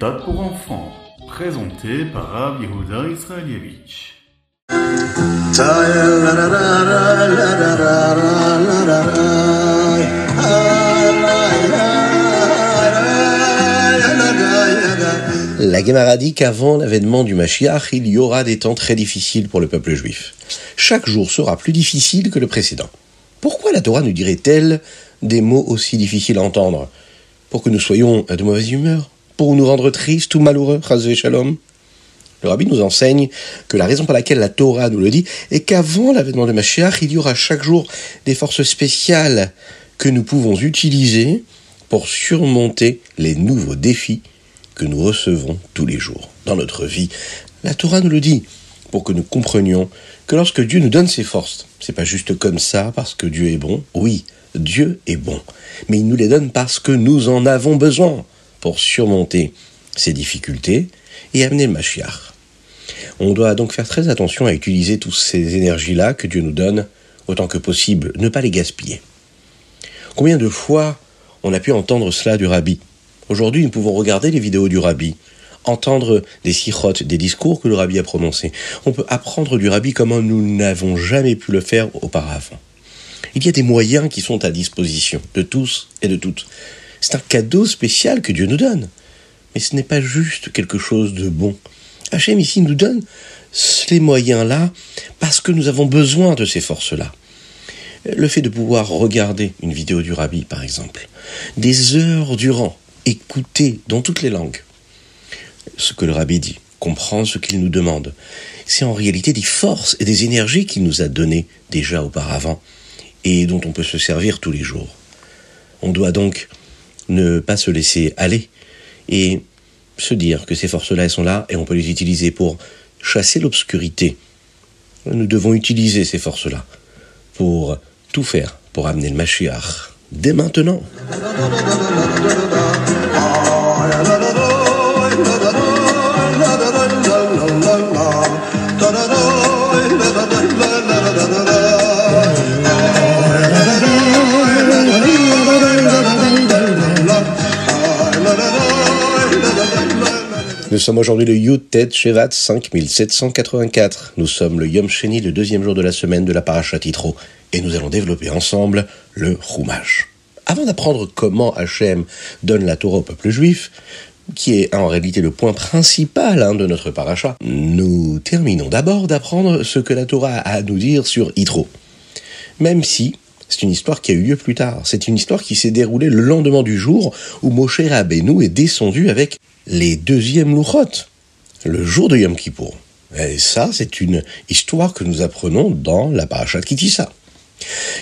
méthode pour enfants, présenté par Rav Yehuda Israelievich. La Gemara dit qu'avant l'avènement du Mashiach, il y aura des temps très difficiles pour le peuple juif. Chaque jour sera plus difficile que le précédent. Pourquoi la Torah nous dirait-elle des mots aussi difficiles à entendre? Pour que nous soyons de mauvaise humeur? Pour nous rendre tristes ou malheureux Shalom Le rabbi nous enseigne que la raison pour laquelle la Torah nous le dit est qu'avant l'avènement de Mashiach, il y aura chaque jour des forces spéciales que nous pouvons utiliser pour surmonter les nouveaux défis que nous recevons tous les jours dans notre vie. La Torah nous le dit pour que nous comprenions que lorsque Dieu nous donne ses forces, c'est pas juste comme ça parce que Dieu est bon. Oui, Dieu est bon, mais il nous les donne parce que nous en avons besoin pour surmonter ces difficultés et amener le Mashiach. On doit donc faire très attention à utiliser toutes ces énergies-là que Dieu nous donne autant que possible, ne pas les gaspiller. Combien de fois on a pu entendre cela du rabbi? Aujourd'hui, nous pouvons regarder les vidéos du rabbi, entendre des sirotes, des discours que le rabbi a prononcés. On peut apprendre du rabbi comment nous n'avons jamais pu le faire auparavant. Il y a des moyens qui sont à disposition de tous et de toutes. C'est un cadeau spécial que Dieu nous donne. Mais ce n'est pas juste quelque chose de bon. Hachem ici nous donne ces moyens-là parce que nous avons besoin de ces forces-là. Le fait de pouvoir regarder une vidéo du rabbi, par exemple, des heures durant, écouter dans toutes les langues ce que le rabbi dit, comprendre ce qu'il nous demande. C'est en réalité des forces et des énergies qu'il nous a données déjà auparavant et dont on peut se servir tous les jours. On doit donc ne pas se laisser aller et se dire que ces forces-là, sont là et on peut les utiliser pour chasser l'obscurité. Nous devons utiliser ces forces-là pour tout faire pour amener le Mashiach dès maintenant. Sommes aujourd'hui le Yutet Shevat 5784. Nous sommes le Yom Sheni, le deuxième jour de la semaine de la Parashat Yitro, et nous allons développer ensemble le Chumash. Avant d'apprendre comment Hachem donne la Torah au peuple juif, qui est en réalité le point principal hein, de notre paracha, nous terminons d'abord d'apprendre ce que la Torah a à nous dire sur Yitro. Même si c'est une histoire qui a eu lieu plus tard. C'est une histoire qui s'est déroulée le lendemain du jour où Moshe Rabbeinu est descendu avec les deuxièmes louchot, le jour de Yom Kippour. Et ça, c'est une histoire que nous apprenons dans la parashat Kitissa.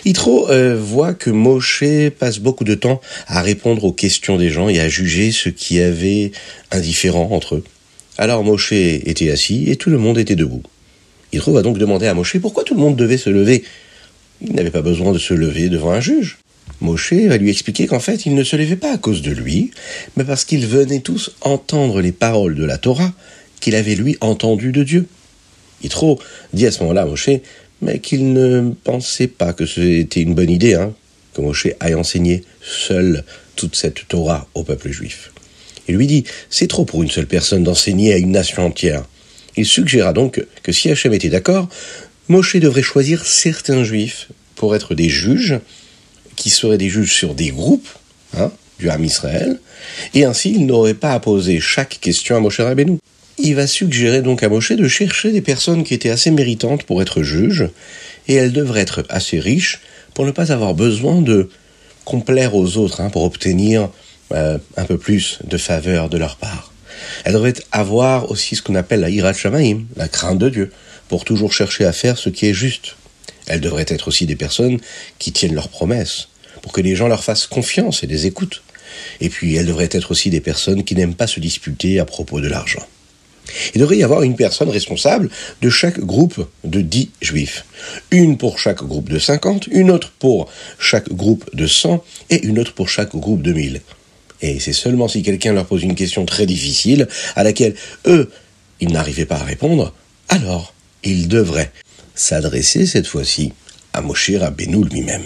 Yitro euh, voit que Moshe passe beaucoup de temps à répondre aux questions des gens et à juger ce qui avait indifférent entre eux. Alors Moshe était assis et tout le monde était debout. Yitro va donc demander à Moshe pourquoi tout le monde devait se lever. Il n'avait pas besoin de se lever devant un juge. Moshe va lui expliquer qu'en fait, il ne se levait pas à cause de lui, mais parce qu'ils venaient tous entendre les paroles de la Torah qu'il avait lui entendues de Dieu. Yitro dit à ce moment-là à Moshe, mais qu'il ne pensait pas que c'était une bonne idée, hein, que Moshe aille enseigner seul toute cette Torah au peuple juif. Il lui dit, c'est trop pour une seule personne d'enseigner à une nation entière. Il suggéra donc que si Hachem était d'accord, Moshe devrait choisir certains juifs pour être des juges, qui seraient des juges sur des groupes hein, du Ham Israël, et ainsi il n'aurait pas à poser chaque question à Moshe Rabbeinu. Il va suggérer donc à Moshe de chercher des personnes qui étaient assez méritantes pour être juges, et elles devraient être assez riches pour ne pas avoir besoin de complaire aux autres, hein, pour obtenir euh, un peu plus de faveur de leur part. Elles devraient avoir aussi ce qu'on appelle la hirat shamaim, la crainte de Dieu, pour toujours chercher à faire ce qui est juste. Elles devraient être aussi des personnes qui tiennent leurs promesses, pour que les gens leur fassent confiance et les écoutent. Et puis elles devraient être aussi des personnes qui n'aiment pas se disputer à propos de l'argent. Il devrait y avoir une personne responsable de chaque groupe de dix juifs. Une pour chaque groupe de 50, une autre pour chaque groupe de 100 et une autre pour chaque groupe de 1000. Et c'est seulement si quelqu'un leur pose une question très difficile, à laquelle eux, ils n'arrivaient pas à répondre, alors ils devraient s'adresser cette fois-ci à Moshe Rabbeinu lui-même.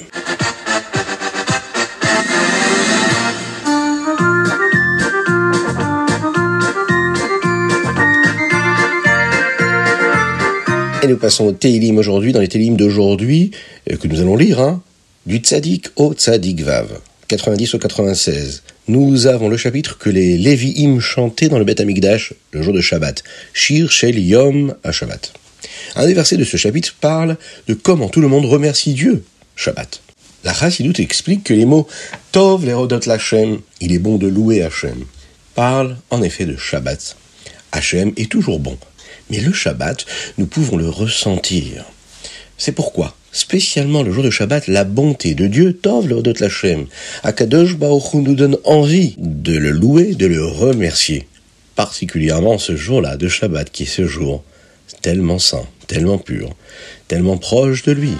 Et nous passons au Télim aujourd'hui, dans les Télim d'aujourd'hui, euh, que nous allons lire, hein, du Tzadik au Tzadik Vav, 90 au 96. Nous avons le chapitre que les Lévi'im chantaient dans le Beth Amikdash le jour de Shabbat. Shir Shel Yom à Shabbat. Un des versets de ce chapitre parle de comment tout le monde remercie Dieu Shabbat. La Chassidut explique que les mots Tov lerodot Lachem, il est bon de louer Hachem, parlent en effet de Shabbat. Hachem est toujours bon. Mais le Shabbat, nous pouvons le ressentir. C'est pourquoi, spécialement le jour de Shabbat, la bonté de Dieu, Tov Leodot Lachem, Akadosh Baruch nous donne envie de le louer, de le remercier. Particulièrement ce jour-là de Shabbat, qui est ce jour tellement saint, tellement pur, tellement proche de lui.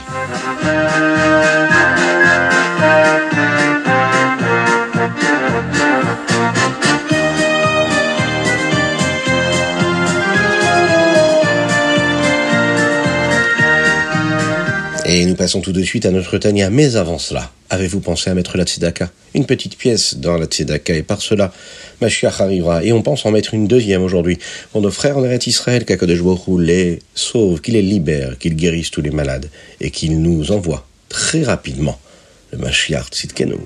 Et nous passons tout de suite à notre Tania. Mais avant cela, avez-vous pensé à mettre la tzedaka? Une petite pièce dans la tzedaka. Et par cela, Mashiach arrivera. Et on pense en mettre une deuxième aujourd'hui. Pour nos frères en Eretz Israël, qu'Akadosh les sauve, qu'il les libère, qu'il guérisse tous les malades. Et qu'il nous envoie très rapidement le Mashiach Tzidkenu.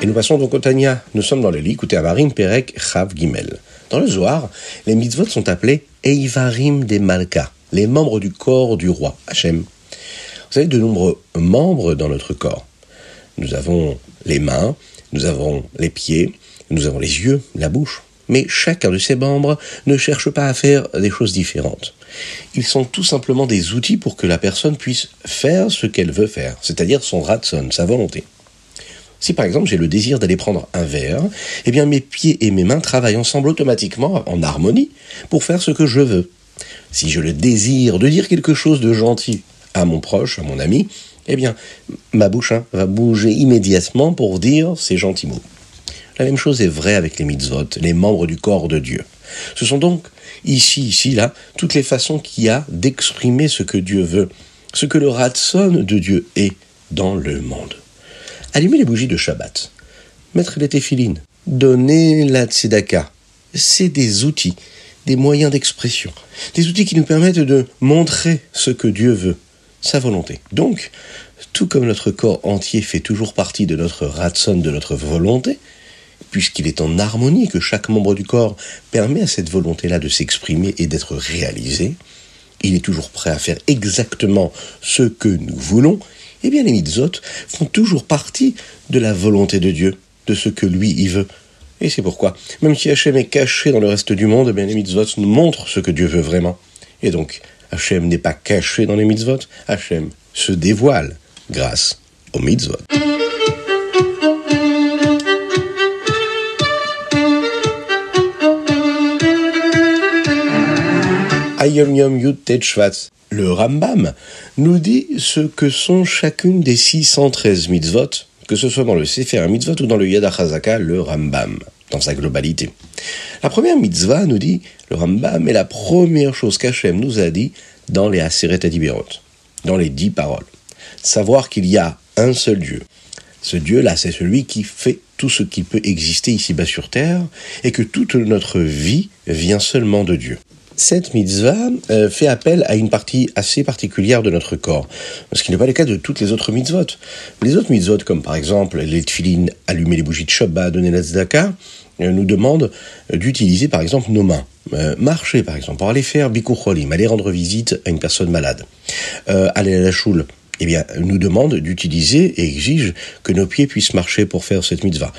Et nous passons donc au Tania. Nous sommes dans le lit, écoutez Amarim Perek Chav Gimel. Dans le Zohar, les mitzvot sont appelés Eivarim des Malka, les membres du corps du roi, Hachem. Vous avez de nombreux membres dans notre corps. Nous avons les mains, nous avons les pieds, nous avons les yeux, la bouche. Mais chacun de ces membres ne cherche pas à faire des choses différentes. Ils sont tout simplement des outils pour que la personne puisse faire ce qu'elle veut faire, c'est-à-dire son ratson, sa volonté. Si par exemple j'ai le désir d'aller prendre un verre, eh bien mes pieds et mes mains travaillent ensemble automatiquement en harmonie pour faire ce que je veux. Si je le désire de dire quelque chose de gentil à mon proche, à mon ami, eh bien ma bouche hein, va bouger immédiatement pour dire ces gentils mots. La même chose est vraie avec les mitzvot, les membres du corps de Dieu. Ce sont donc ici, ici, là, toutes les façons qu'il y a d'exprimer ce que Dieu veut, ce que le ratson de Dieu est dans le monde. Allumer les bougies de Shabbat, mettre les téphilines, donner la tzedaka, c'est des outils, des moyens d'expression, des outils qui nous permettent de montrer ce que Dieu veut, sa volonté. Donc, tout comme notre corps entier fait toujours partie de notre ratson, de notre volonté, puisqu'il est en harmonie, que chaque membre du corps permet à cette volonté-là de s'exprimer et d'être réalisé, il est toujours prêt à faire exactement ce que nous voulons, eh bien les mitzvot font toujours partie de la volonté de Dieu, de ce que lui y veut. Et c'est pourquoi, même si Hachem est caché dans le reste du monde, eh bien les mitzvot nous montrent ce que Dieu veut vraiment. Et donc, Hachem n'est pas caché dans les mitzvot, Hachem se dévoile grâce aux mitzvot. Ayom Yom Yud le Rambam nous dit ce que sont chacune des 613 mitzvot, que ce soit dans le Sefer Mitzvot ou dans le Yad HaChazaka, le Rambam, dans sa globalité. La première mitzvah, nous dit le Rambam, est la première chose qu'Hachem nous a dit dans les Aseret Adibirot, dans les dix paroles. Savoir qu'il y a un seul Dieu. Ce Dieu-là, c'est celui qui fait tout ce qui peut exister ici-bas sur terre, et que toute notre vie vient seulement de Dieu cette mitzvah euh, fait appel à une partie assez particulière de notre corps, ce qui n'est pas le cas de toutes les autres mitzvot. Les autres mitzvot, comme par exemple les tefilines, allumer les bougies de Shabbat, donner la tzedaka, euh, nous demandent d'utiliser par exemple nos mains. Euh, marcher par exemple, pour aller faire bikucholim, aller rendre visite à une personne malade. aller à la choule, eh bien, nous demande d'utiliser et exige que nos pieds puissent marcher pour faire cette mitzvah.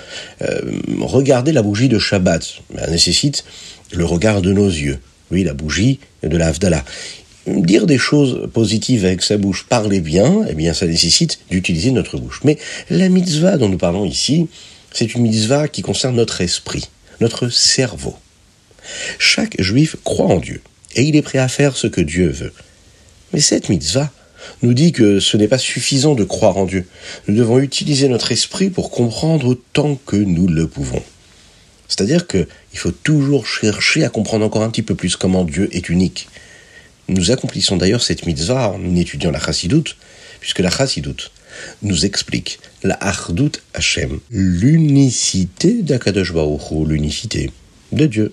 regarder la bougie de Shabbat nécessite le regard de nos yeux oui, la bougie de la Dire des choses positives avec sa bouche, parler bien, eh bien, ça nécessite d'utiliser notre bouche. Mais la mitzvah dont nous parlons ici, c'est une mitzvah qui concerne notre esprit, notre cerveau. Chaque juif croit en Dieu et il est prêt à faire ce que Dieu veut. Mais cette mitzvah nous dit que ce n'est pas suffisant de croire en Dieu. Nous devons utiliser notre esprit pour comprendre autant que nous le pouvons. C'est-à-dire qu'il faut toujours chercher à comprendre encore un petit peu plus comment Dieu est unique. Nous accomplissons d'ailleurs cette mitzvah en étudiant la chassidoute, puisque la chassidoute nous explique la Hardout Hashem, l'unicité d'Akadosh Baruch l'unicité de Dieu.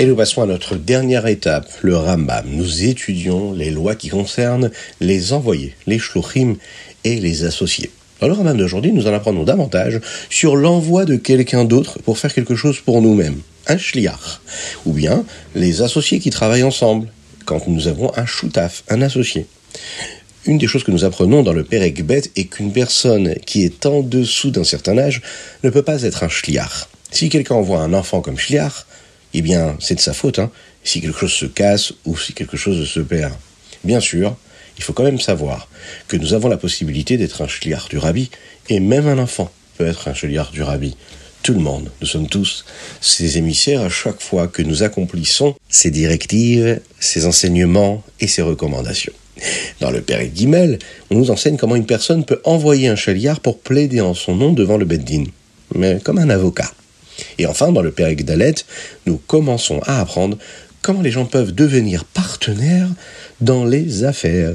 Et nous passons à notre dernière étape, le Rambam. Nous étudions les lois qui concernent les envoyés, les shluchim et les associés. Dans le Rambam d'aujourd'hui, nous en apprenons davantage sur l'envoi de quelqu'un d'autre pour faire quelque chose pour nous-mêmes, un shliach, ou bien les associés qui travaillent ensemble, quand nous avons un shutaf, un associé. Une des choses que nous apprenons dans le Perek Bet est qu'une personne qui est en dessous d'un certain âge ne peut pas être un shliach. Si quelqu'un envoie un enfant comme shliach, eh bien, c'est de sa faute, hein, si quelque chose se casse ou si quelque chose se perd. Bien sûr, il faut quand même savoir que nous avons la possibilité d'être un chliard du rabbi, et même un enfant peut être un chliard du rabbi. Tout le monde, nous sommes tous ces émissaires à chaque fois que nous accomplissons ces directives, ces enseignements et ces recommandations. Dans le Père Guimel, on nous enseigne comment une personne peut envoyer un chaliard pour plaider en son nom devant le Beddin, mais comme un avocat. Et enfin, dans le Père Dalet, nous commençons à apprendre comment les gens peuvent devenir partenaires dans les affaires.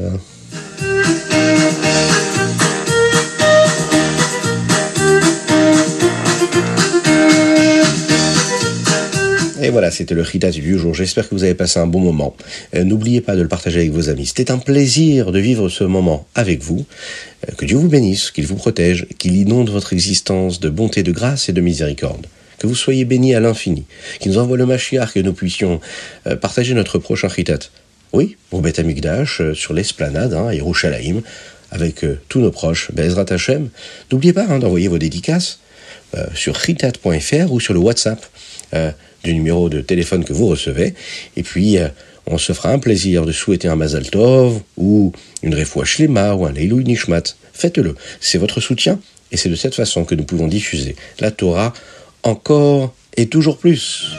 Et voilà, c'était le Ritat du jour. J'espère que vous avez passé un bon moment. Euh, n'oubliez pas de le partager avec vos amis. C'était un plaisir de vivre ce moment avec vous. Euh, que Dieu vous bénisse, qu'il vous protège, qu'il inonde votre existence de bonté, de grâce et de miséricorde que vous soyez bénis à l'infini, qu'il nous envoie le Mashiach, que nous puissions euh, partager notre prochain chitat. Oui, au Beth Amikdash, euh, sur l'esplanade, hein, à Yerushalayim, avec euh, tous nos proches, Bezrat Hashem. N'oubliez pas hein, d'envoyer vos dédicaces sur chitat.fr ou sur le WhatsApp du numéro de téléphone que vous recevez. Et puis, on se fera un plaisir de souhaiter un Mazal Tov ou une Refoua Shlema ou un Leilou Nishmat. Faites-le, c'est votre soutien et c'est de cette façon que nous pouvons diffuser la Torah encore et toujours plus.